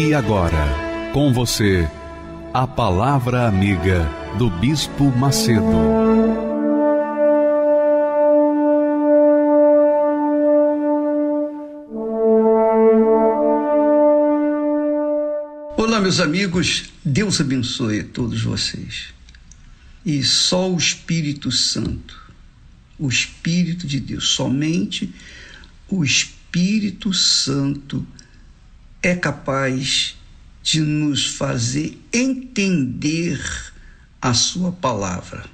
E agora, com você, a Palavra Amiga do Bispo Macedo. Olá, meus amigos, Deus abençoe todos vocês. E só o Espírito Santo, o Espírito de Deus, somente o Espírito Santo é capaz de nos fazer entender a Sua palavra,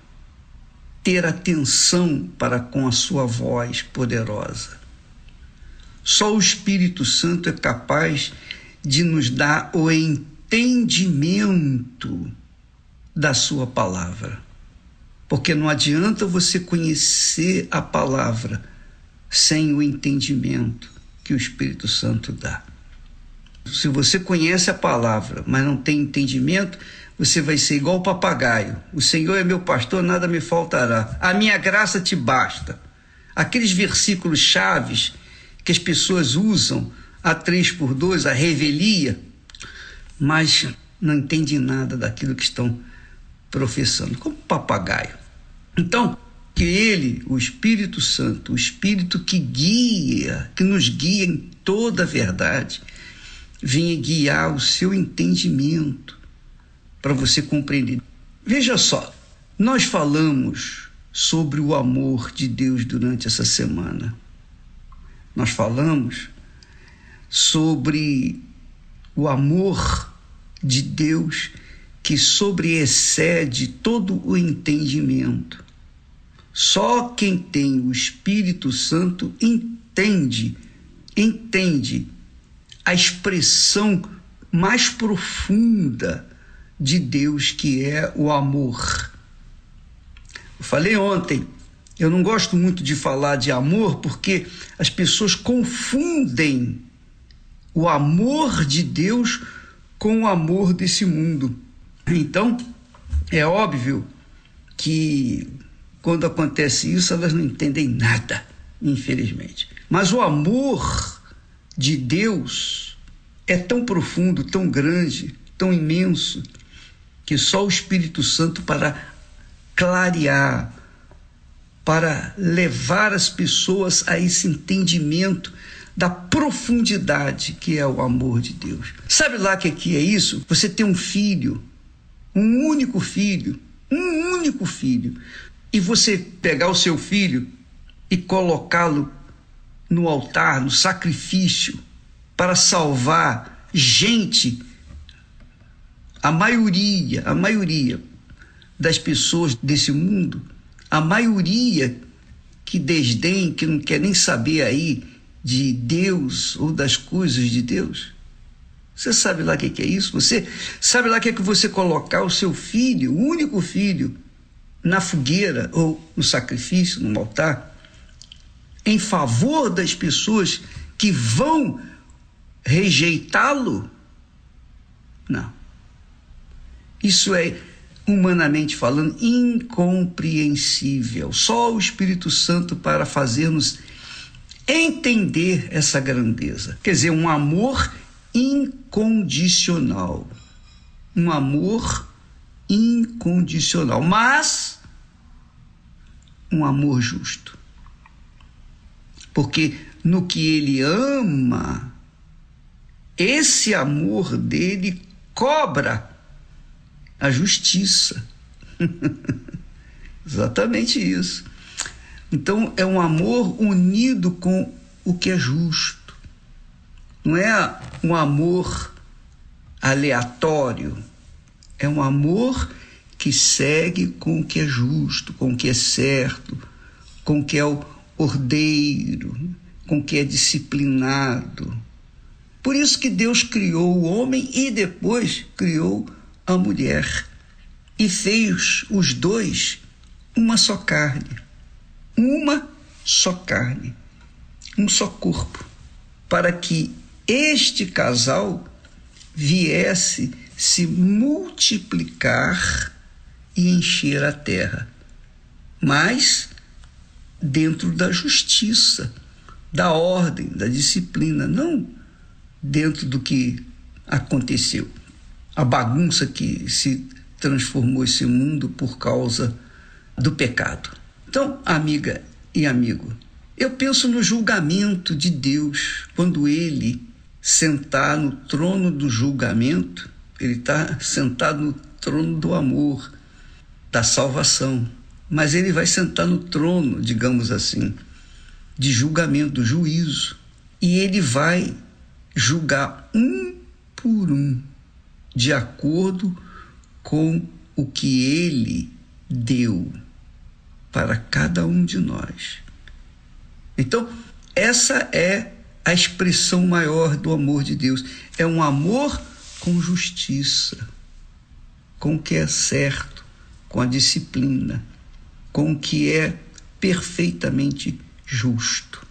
ter atenção para com a Sua voz poderosa. Só o Espírito Santo é capaz de nos dar o entendimento da Sua palavra. Porque não adianta você conhecer a palavra sem o entendimento que o Espírito Santo dá. Se você conhece a palavra, mas não tem entendimento, você vai ser igual o papagaio. O Senhor é meu pastor, nada me faltará. A minha graça te basta. Aqueles versículos chaves que as pessoas usam a três por dois, a revelia, mas não entende nada daquilo que estão professando, como papagaio. Então, que ele, o Espírito Santo, o Espírito que guia, que nos guia em toda a verdade, venha guiar o seu entendimento para você compreender. Veja só, nós falamos sobre o amor de Deus durante essa semana. Nós falamos sobre o amor de Deus que sobreexcede todo o entendimento. Só quem tem o Espírito Santo entende, entende a expressão mais profunda de Deus, que é o amor. Eu falei ontem, eu não gosto muito de falar de amor porque as pessoas confundem o amor de Deus com o amor desse mundo. Então, é óbvio que quando acontece isso, elas não entendem nada, infelizmente. Mas o amor de Deus é tão profundo, tão grande, tão imenso, que só o Espírito Santo para clarear, para levar as pessoas a esse entendimento da profundidade que é o amor de Deus. Sabe lá que aqui é isso? Você tem um filho, um único filho, um único filho, e você pegar o seu filho e colocá-lo no altar, no sacrifício, para salvar gente, a maioria, a maioria das pessoas desse mundo, a maioria que desdém, que não quer nem saber aí de Deus ou das coisas de Deus. Você sabe lá o que, que é isso? Você sabe lá o que é que você colocar o seu filho, o único filho, na fogueira ou no sacrifício, no altar? Em favor das pessoas que vão rejeitá-lo? Não. Isso é, humanamente falando, incompreensível. Só o Espírito Santo para fazer-nos entender essa grandeza. Quer dizer, um amor incondicional. Um amor incondicional, mas um amor justo porque no que ele ama, esse amor dele cobra a justiça. Exatamente isso. Então é um amor unido com o que é justo. Não é um amor aleatório. É um amor que segue com o que é justo, com o que é certo, com o que é o ordeiro, com que é disciplinado, Por isso que Deus criou o homem e depois criou a mulher e fez os dois uma só carne. Uma só carne, um só corpo, para que este casal viesse se multiplicar e encher a terra. Mas dentro da justiça, da ordem, da disciplina, não dentro do que aconteceu. A bagunça que se transformou esse mundo por causa do pecado. Então, amiga e amigo, eu penso no julgamento de Deus quando ele sentar no trono do julgamento, ele está sentado no trono do amor, da salvação. Mas ele vai sentar no trono, digamos assim, de julgamento, juízo. E ele vai julgar um por um, de acordo com o que ele deu para cada um de nós. Então, essa é a expressão maior do amor de Deus. É um amor com justiça, com o que é certo, com a disciplina, com o que é perfeitamente justo.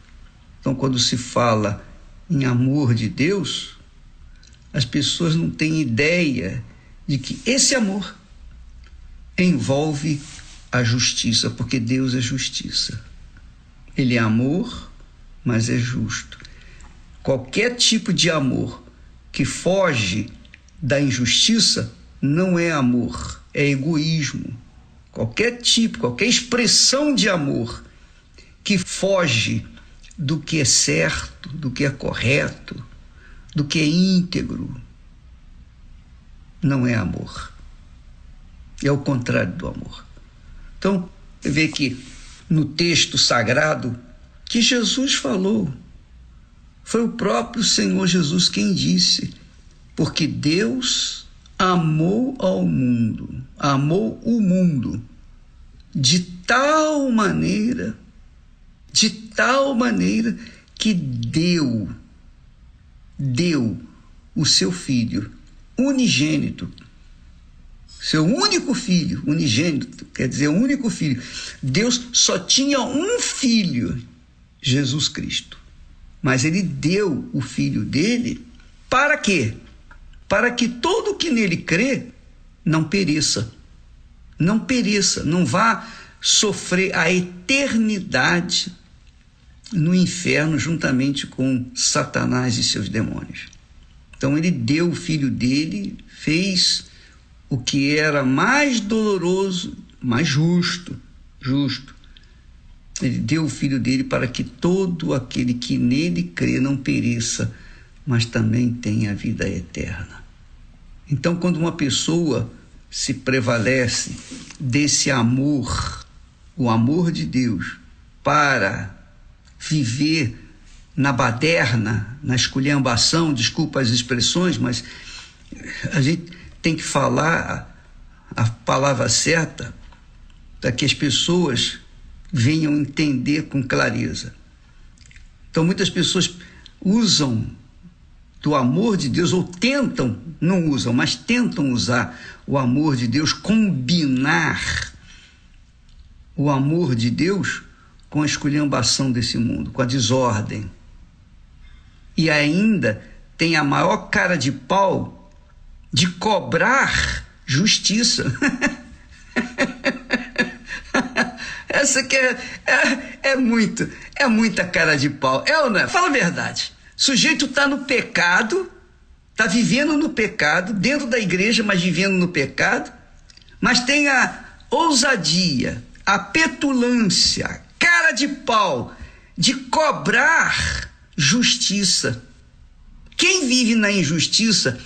Então, quando se fala em amor de Deus, as pessoas não têm ideia de que esse amor envolve a justiça, porque Deus é justiça. Ele é amor, mas é justo. Qualquer tipo de amor que foge da injustiça não é amor, é egoísmo. Qualquer tipo, qualquer expressão de amor que foge do que é certo, do que é correto, do que é íntegro, não é amor. É o contrário do amor. Então, vê que no texto sagrado que Jesus falou, foi o próprio Senhor Jesus quem disse: porque Deus amou ao mundo, amou o mundo de tal maneira, de tal maneira que deu, deu o seu filho unigênito seu único filho, unigênito, quer dizer, único filho. Deus só tinha um filho, Jesus Cristo. Mas ele deu o filho dele para quê? Para que todo que nele crê não pereça. Não pereça, não vá sofrer a eternidade no inferno juntamente com Satanás e seus demônios. Então ele deu o filho dele, fez o que era mais doloroso, mais justo, justo. Ele deu o filho dele para que todo aquele que nele crê não pereça, mas também tenha vida eterna. Então, quando uma pessoa se prevalece desse amor, o amor de Deus, para viver na baderna, na esculhambação, desculpa as expressões, mas a gente tem que falar a palavra certa para que as pessoas venham entender com clareza. Então, muitas pessoas usam do amor de Deus, ou tentam, não usam, mas tentam usar o amor de Deus, combinar o amor de Deus com a esculhambação desse mundo, com a desordem. E ainda tem a maior cara de pau de cobrar justiça. Essa que é, é, é, muito, é muita cara de pau. É ou não é? Fala a verdade. Sujeito está no pecado, está vivendo no pecado, dentro da igreja, mas vivendo no pecado, mas tem a ousadia, a petulância, a cara de pau de cobrar justiça. Quem vive na injustiça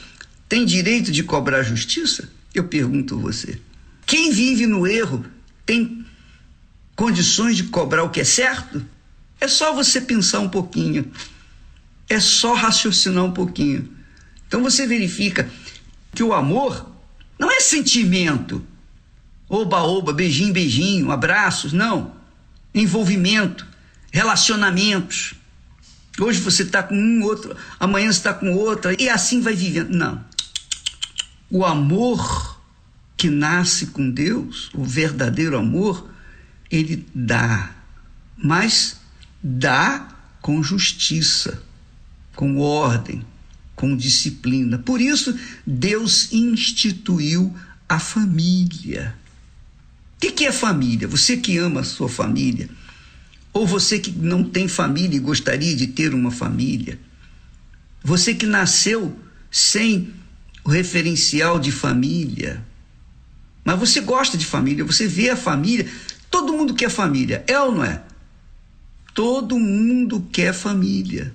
tem direito de cobrar justiça? Eu pergunto você. Quem vive no erro tem condições de cobrar o que é certo? É só você pensar um pouquinho. É só raciocinar um pouquinho. Então você verifica que o amor não é sentimento. Oba-oba, beijinho, beijinho, abraços, não. Envolvimento, relacionamentos. Hoje você está com um, outro, amanhã você está com outra, e assim vai vivendo. Não. O amor que nasce com Deus, o verdadeiro amor, ele dá, mas dá com justiça, com ordem, com disciplina. Por isso, Deus instituiu a família. O que é família? Você que ama a sua família, ou você que não tem família e gostaria de ter uma família, você que nasceu sem o referencial de família, mas você gosta de família, você vê a família, todo mundo quer família, é ou não é? Todo mundo quer família.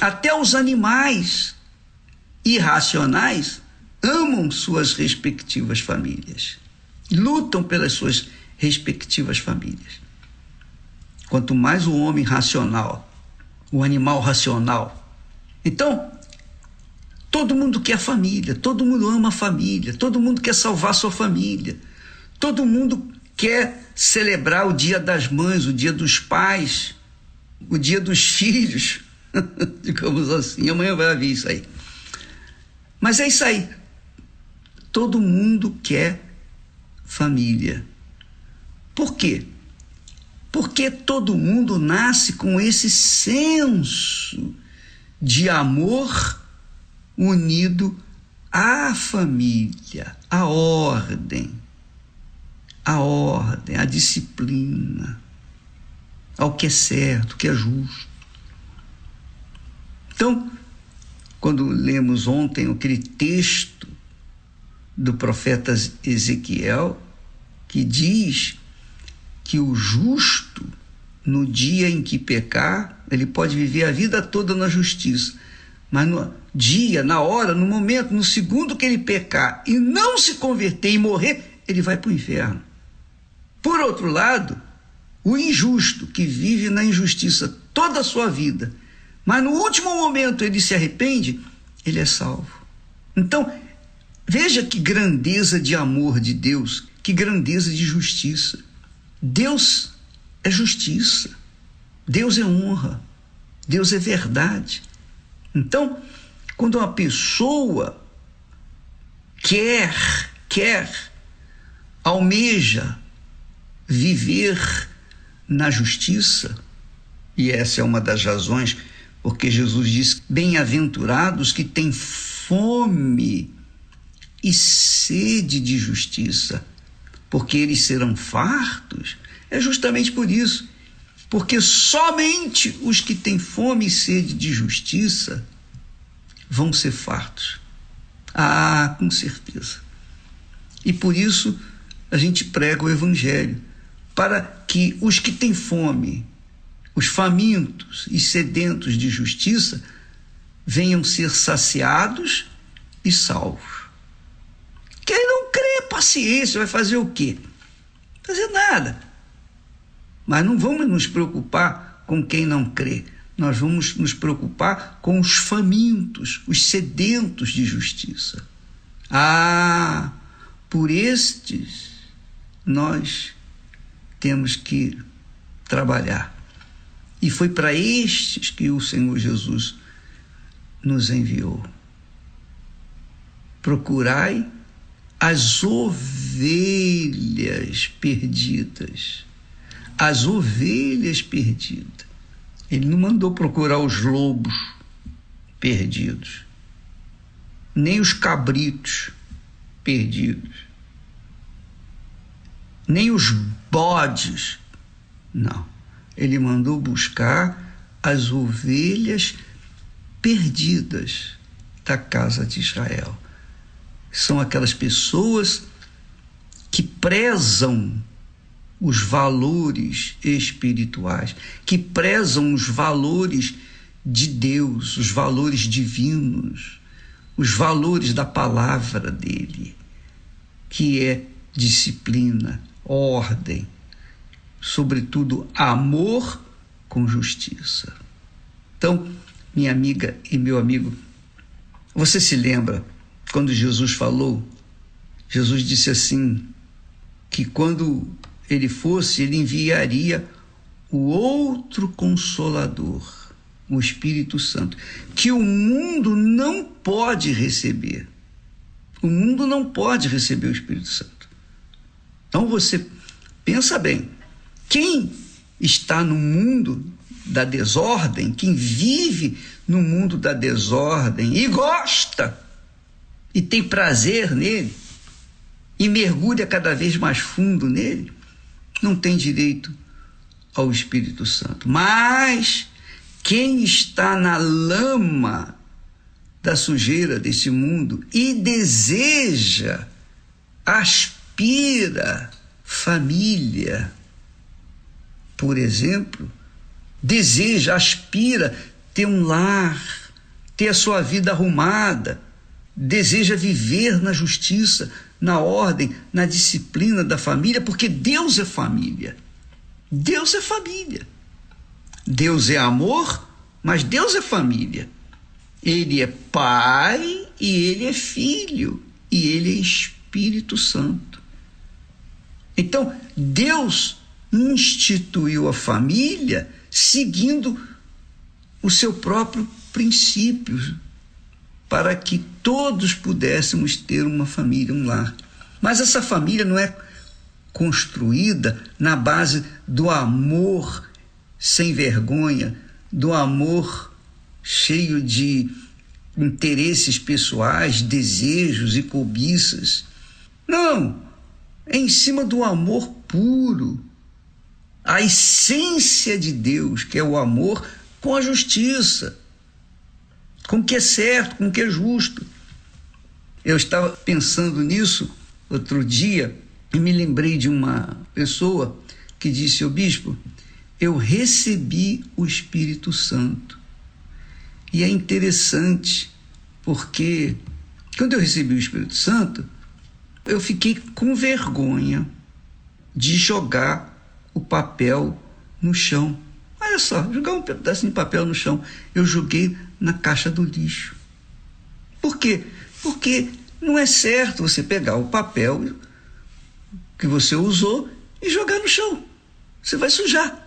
Até os animais irracionais amam suas respectivas famílias, lutam pelas suas respectivas famílias. Quanto mais o homem racional, o animal racional. Então, todo mundo quer família, todo mundo ama a família, todo mundo quer salvar sua família, todo mundo quer celebrar o dia das mães, o dia dos pais, o dia dos filhos, digamos assim. Amanhã vai haver isso aí. Mas é isso aí. Todo mundo quer família. Por quê? Porque todo mundo nasce com esse senso de amor unido à família, à ordem, à ordem, à disciplina, ao que é certo, o que é justo. Então, quando lemos ontem aquele texto do profeta Ezequiel, que diz que o justo, no dia em que pecar, ele pode viver a vida toda na justiça, mas no dia, na hora, no momento, no segundo que ele pecar e não se converter e morrer, ele vai para o inferno. Por outro lado, o injusto que vive na injustiça toda a sua vida, mas no último momento ele se arrepende, ele é salvo. Então, veja que grandeza de amor de Deus, que grandeza de justiça. Deus é justiça, Deus é honra, Deus é verdade. Então, quando uma pessoa quer, quer, almeja viver na justiça, e essa é uma das razões porque Jesus diz: Bem-aventurados que têm fome e sede de justiça porque eles serão fartos, é justamente por isso. Porque somente os que têm fome e sede de justiça vão ser fartos. Ah, com certeza. E por isso a gente prega o Evangelho para que os que têm fome, os famintos e sedentos de justiça, venham ser saciados e salvos. Quem não crê, paciência, vai fazer o quê? Fazer nada. Mas não vamos nos preocupar com quem não crê. Nós vamos nos preocupar com os famintos, os sedentos de justiça. Ah, por estes nós temos que trabalhar. E foi para estes que o Senhor Jesus nos enviou. Procurai as ovelhas perdidas. As ovelhas perdidas. Ele não mandou procurar os lobos perdidos, nem os cabritos perdidos, nem os bodes. Não. Ele mandou buscar as ovelhas perdidas da casa de Israel. São aquelas pessoas que prezam os valores espirituais, que prezam os valores de Deus, os valores divinos, os valores da palavra dele, que é disciplina, ordem, sobretudo amor com justiça. Então, minha amiga e meu amigo, você se lembra quando Jesus falou, Jesus disse assim: que quando ele fosse, ele enviaria o outro consolador, o Espírito Santo, que o mundo não pode receber. O mundo não pode receber o Espírito Santo. Então você pensa bem, quem está no mundo da desordem, quem vive no mundo da desordem e gosta e tem prazer nele e mergulha cada vez mais fundo nele, não tem direito ao Espírito Santo. Mas quem está na lama da sujeira desse mundo e deseja, aspira família, por exemplo, deseja, aspira ter um lar, ter a sua vida arrumada, deseja viver na justiça, na ordem, na disciplina da família, porque Deus é família. Deus é família. Deus é amor, mas Deus é família. Ele é pai e ele é filho e ele é Espírito Santo. Então, Deus instituiu a família seguindo o seu próprio princípio, para que todos pudéssemos ter uma família, um lar. Mas essa família não é construída na base do amor sem vergonha, do amor cheio de interesses pessoais, desejos e cobiças. Não, é em cima do amor puro, a essência de Deus, que é o amor com a justiça, com o que é certo, com o que é justo. Eu estava pensando nisso outro dia e me lembrei de uma pessoa que disse ao bispo: eu recebi o Espírito Santo. E é interessante porque quando eu recebi o Espírito Santo, eu fiquei com vergonha de jogar o papel no chão. Olha só, jogar um pedaço de papel no chão. Eu joguei na caixa do lixo. Por quê? Porque não é certo você pegar o papel que você usou e jogar no chão. Você vai sujar.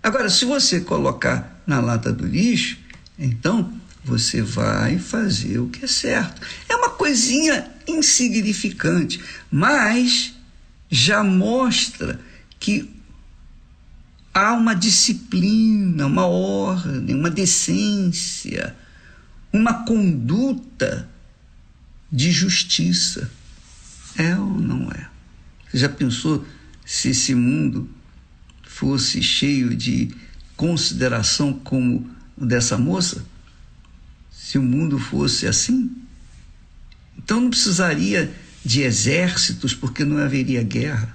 Agora, se você colocar na lata do lixo, então você vai fazer o que é certo. É uma coisinha insignificante, mas já mostra que há uma disciplina, uma ordem, uma decência, uma conduta de justiça. É ou não é? Você já pensou se esse mundo fosse cheio de consideração como dessa moça? Se o mundo fosse assim? Então não precisaria de exércitos, porque não haveria guerra.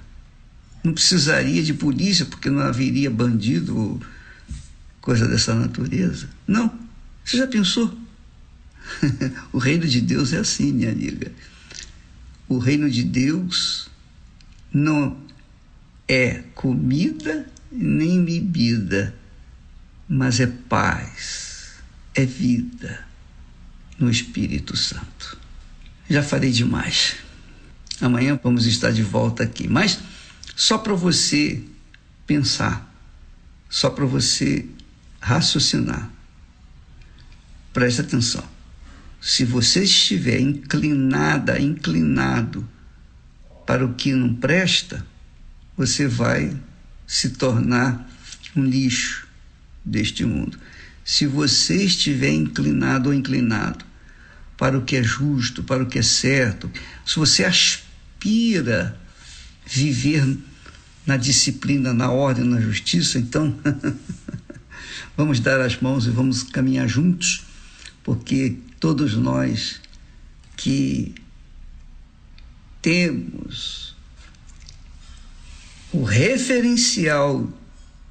Não precisaria de polícia, porque não haveria bandido ou coisa dessa natureza. Não. Você já pensou? o reino de Deus é assim, minha amiga. O reino de Deus não é comida nem bebida, mas é paz, é vida no Espírito Santo. Já falei demais. Amanhã vamos estar de volta aqui, mas só para você pensar, só para você raciocinar. Preste atenção. Se você estiver inclinada, inclinado para o que não presta, você vai se tornar um lixo deste mundo. Se você estiver inclinado ou inclinado para o que é justo, para o que é certo, se você aspira viver na disciplina, na ordem, na justiça, então vamos dar as mãos e vamos caminhar juntos, porque todos nós que temos o referencial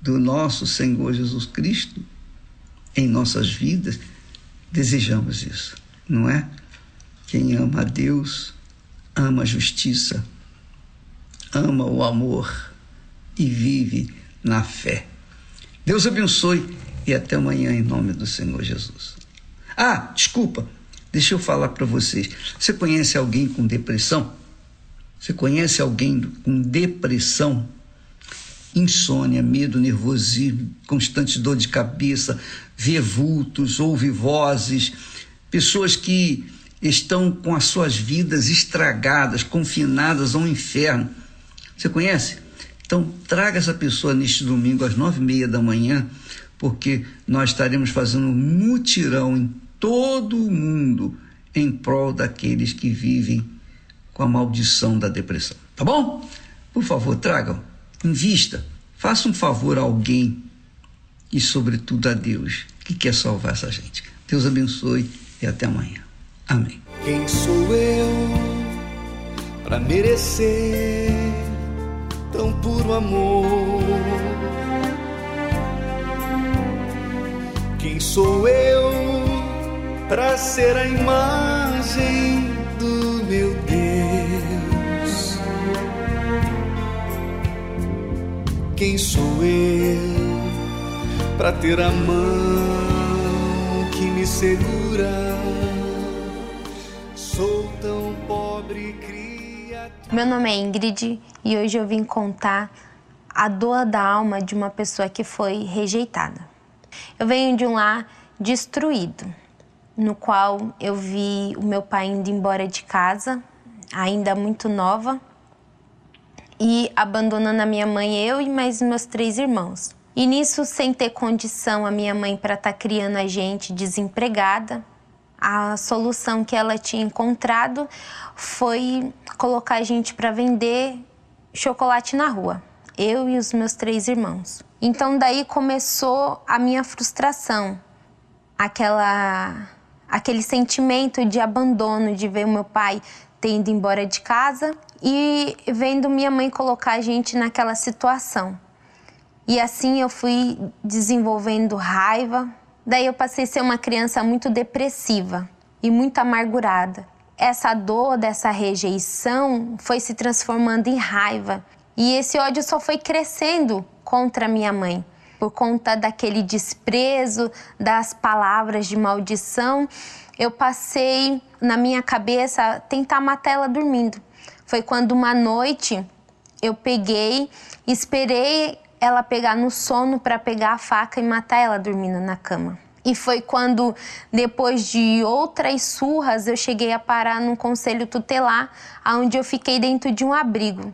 do nosso Senhor Jesus Cristo em nossas vidas, desejamos isso, não é? Quem ama a Deus, ama a justiça, ama o amor e vive na fé. Deus abençoe e até amanhã em nome do Senhor Jesus. Ah, desculpa, deixa eu falar para vocês. Você conhece alguém com depressão? Você conhece alguém com depressão? insônia, medo, nervosismo, constante dor de cabeça, vê vultos, ouve vozes, pessoas que estão com as suas vidas estragadas, confinadas ao inferno. Você conhece? Então, traga essa pessoa neste domingo às nove e meia da manhã, porque nós estaremos fazendo um mutirão em todo o mundo em prol daqueles que vivem com a maldição da depressão. Tá bom? Por favor, tragam, invista, faça um favor a alguém e, sobretudo, a Deus que quer salvar essa gente. Deus abençoe e até amanhã. Amém. Quem sou eu para merecer tão puro amor? Quem sou eu para ser a imagem do meu Deus? Quem sou eu para ter a mão que me segura? Sou tão pobre criatura. Meu nome é Ingrid e hoje eu vim contar a dor da alma de uma pessoa que foi rejeitada. Eu venho de um lar destruído, no qual eu vi o meu pai indo embora de casa, ainda muito nova, e abandonando a minha mãe, eu e mais meus três irmãos. E nisso, sem ter condição, a minha mãe para estar tá criando a gente desempregada, a solução que ela tinha encontrado foi colocar a gente para vender chocolate na rua, eu e os meus três irmãos. Então daí começou a minha frustração, aquela aquele sentimento de abandono, de ver o meu pai tendo embora de casa e vendo minha mãe colocar a gente naquela situação. E assim eu fui desenvolvendo raiva, Daí eu passei a ser uma criança muito depressiva e muito amargurada. Essa dor dessa rejeição foi se transformando em raiva e esse ódio só foi crescendo contra minha mãe. Por conta daquele desprezo, das palavras de maldição, eu passei na minha cabeça tentar matar ela dormindo. Foi quando uma noite eu peguei, esperei ela pegar no sono para pegar a faca e matar ela dormindo na cama. E foi quando, depois de outras surras, eu cheguei a parar num conselho tutelar, onde eu fiquei dentro de um abrigo.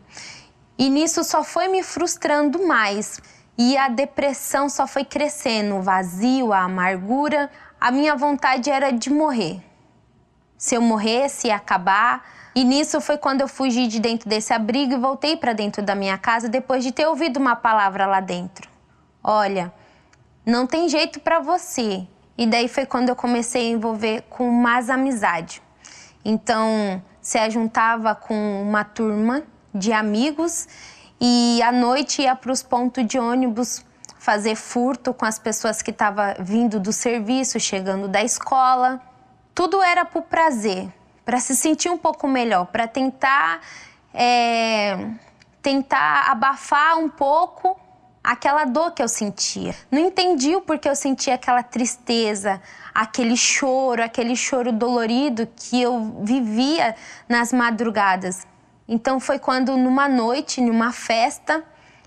E nisso só foi me frustrando mais. E a depressão só foi crescendo, o vazio, a amargura. A minha vontade era de morrer. Se eu morresse, ia acabar e nisso foi quando eu fugi de dentro desse abrigo e voltei para dentro da minha casa depois de ter ouvido uma palavra lá dentro. Olha, não tem jeito para você. E daí foi quando eu comecei a envolver com mais amizade. Então, se juntava com uma turma de amigos e à noite ia para os pontos de ônibus fazer furto com as pessoas que estavam vindo do serviço, chegando da escola. Tudo era por prazer, para se sentir um pouco melhor, para tentar é, tentar abafar um pouco aquela dor que eu sentia. Não entendi o porquê eu sentia aquela tristeza, aquele choro, aquele choro dolorido que eu vivia nas madrugadas. Então foi quando numa noite, numa festa,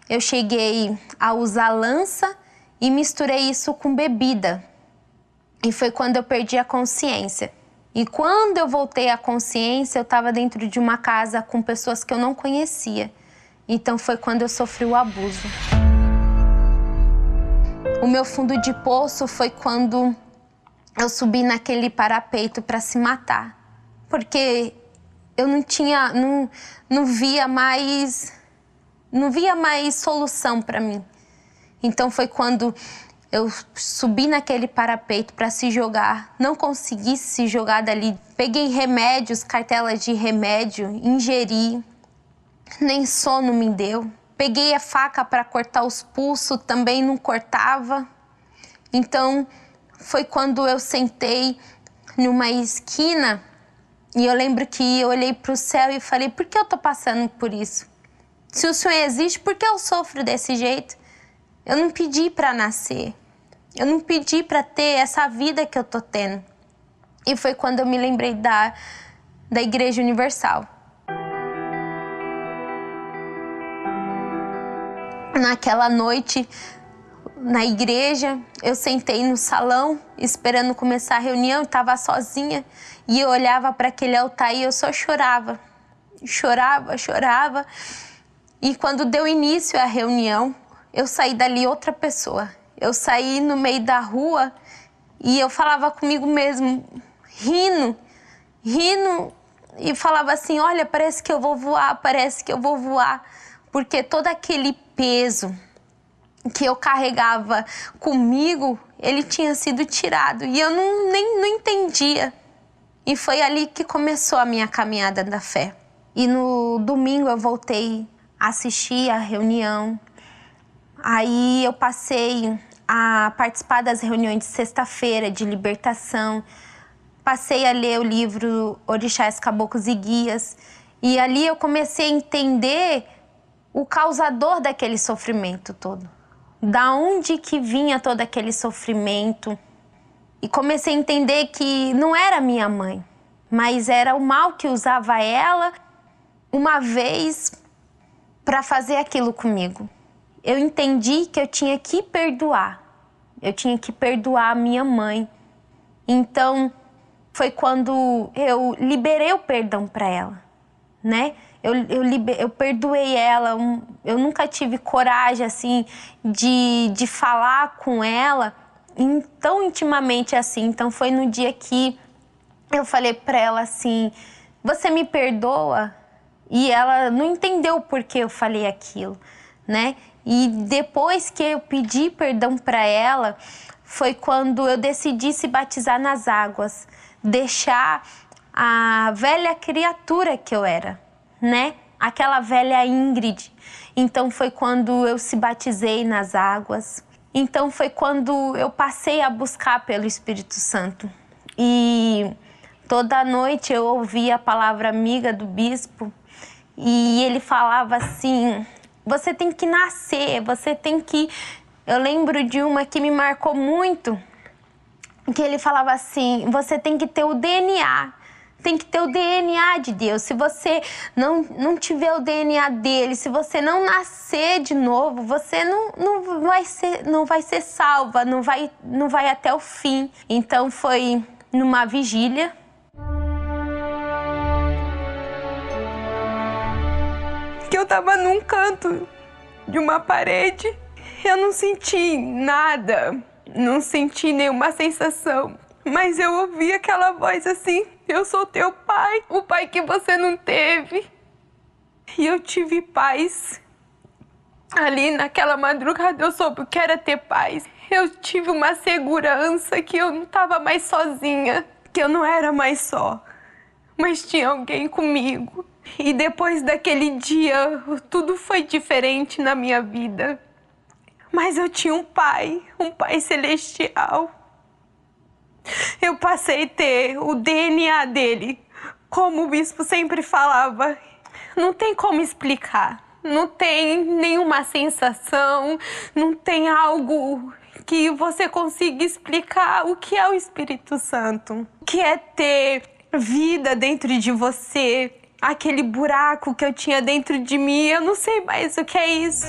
eu cheguei a usar lança e misturei isso com bebida. E foi quando eu perdi a consciência. E quando eu voltei à consciência, eu estava dentro de uma casa com pessoas que eu não conhecia. Então foi quando eu sofri o abuso. O meu fundo de poço foi quando eu subi naquele parapeito para se matar. Porque eu não tinha, não, não via mais, não via mais solução para mim. Então foi quando eu subi naquele parapeito para se jogar, não consegui se jogar dali. Peguei remédios, cartelas de remédio, ingeri, nem sono me deu. Peguei a faca para cortar os pulsos, também não cortava. Então foi quando eu sentei numa esquina e eu lembro que eu olhei para o céu e falei: por que eu tô passando por isso? Se o Senhor existe, por que eu sofro desse jeito? Eu não pedi para nascer. Eu não pedi para ter essa vida que eu tô tendo. E foi quando eu me lembrei da, da Igreja Universal. Naquela noite na igreja, eu sentei no salão esperando começar a reunião, estava sozinha e eu olhava para aquele altar e eu só chorava. Chorava, chorava. E quando deu início à reunião, eu saí dali outra pessoa. Eu saí no meio da rua e eu falava comigo mesmo, rindo, rindo e falava assim: "Olha, parece que eu vou voar, parece que eu vou voar", porque todo aquele peso que eu carregava comigo, ele tinha sido tirado e eu não, nem não entendia. E foi ali que começou a minha caminhada da fé. E no domingo eu voltei a assistir a reunião. Aí eu passei a participar das reuniões de sexta-feira de libertação. Passei a ler o livro Orixás, Caboclos e Guias. E ali eu comecei a entender o causador daquele sofrimento todo da onde que vinha todo aquele sofrimento. E comecei a entender que não era minha mãe, mas era o mal que usava ela uma vez para fazer aquilo comigo. Eu entendi que eu tinha que perdoar. Eu tinha que perdoar a minha mãe. Então foi quando eu liberei o perdão para ela, né? Eu, eu, eu perdoei ela, eu nunca tive coragem, assim, de, de falar com ela tão intimamente assim. Então foi no dia que eu falei para ela assim: Você me perdoa? E ela não entendeu por que eu falei aquilo, né? E depois que eu pedi perdão para ela, foi quando eu decidi se batizar nas águas, deixar a velha criatura que eu era né? Aquela velha Ingrid. Então foi quando eu se batizei nas águas. Então foi quando eu passei a buscar pelo Espírito Santo. E toda noite eu ouvia a palavra amiga do bispo e ele falava assim: você tem que nascer, você tem que. Eu lembro de uma que me marcou muito, que ele falava assim: você tem que ter o DNA tem que ter o DNA de Deus. Se você não, não tiver o DNA dele, se você não nascer de novo, você não, não, vai, ser, não vai ser salva, não vai, não vai até o fim. Então foi numa vigília. Que eu tava num canto de uma parede, eu não senti nada, não senti nenhuma sensação, mas eu ouvi aquela voz assim eu sou teu pai, o pai que você não teve. E eu tive paz. Ali naquela madrugada eu soube o que era ter paz. Eu tive uma segurança que eu não estava mais sozinha, que eu não era mais só, mas tinha alguém comigo. E depois daquele dia, tudo foi diferente na minha vida. Mas eu tinha um pai, um pai celestial eu passei a ter o DNA dele, como o bispo sempre falava. Não tem como explicar. Não tem nenhuma sensação, não tem algo que você consiga explicar o que é o Espírito Santo. O que é ter vida dentro de você, aquele buraco que eu tinha dentro de mim, eu não sei mais o que é isso.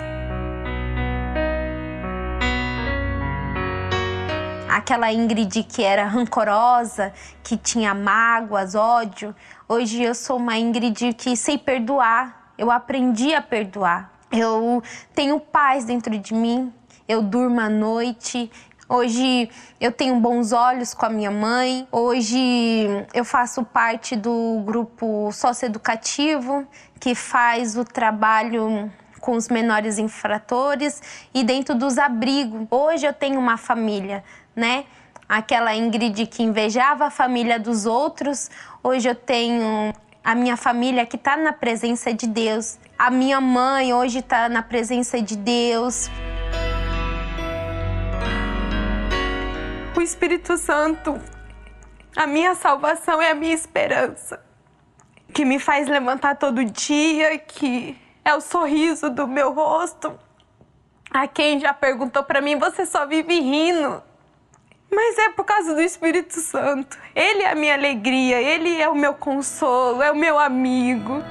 Aquela Ingrid que era rancorosa, que tinha mágoas, ódio. Hoje eu sou uma Ingrid que sei perdoar. Eu aprendi a perdoar. Eu tenho paz dentro de mim. Eu durmo à noite. Hoje eu tenho bons olhos com a minha mãe. Hoje eu faço parte do grupo socioeducativo que faz o trabalho com os menores infratores e dentro dos abrigos. Hoje eu tenho uma família né? Aquela Ingrid que invejava a família dos outros, hoje eu tenho a minha família que está na presença de Deus. A minha mãe hoje está na presença de Deus. O Espírito Santo, a minha salvação é a minha esperança, que me faz levantar todo dia, que é o sorriso do meu rosto. A quem já perguntou para mim, você só vive rindo. Mas é por causa do Espírito Santo. Ele é a minha alegria, ele é o meu consolo, é o meu amigo.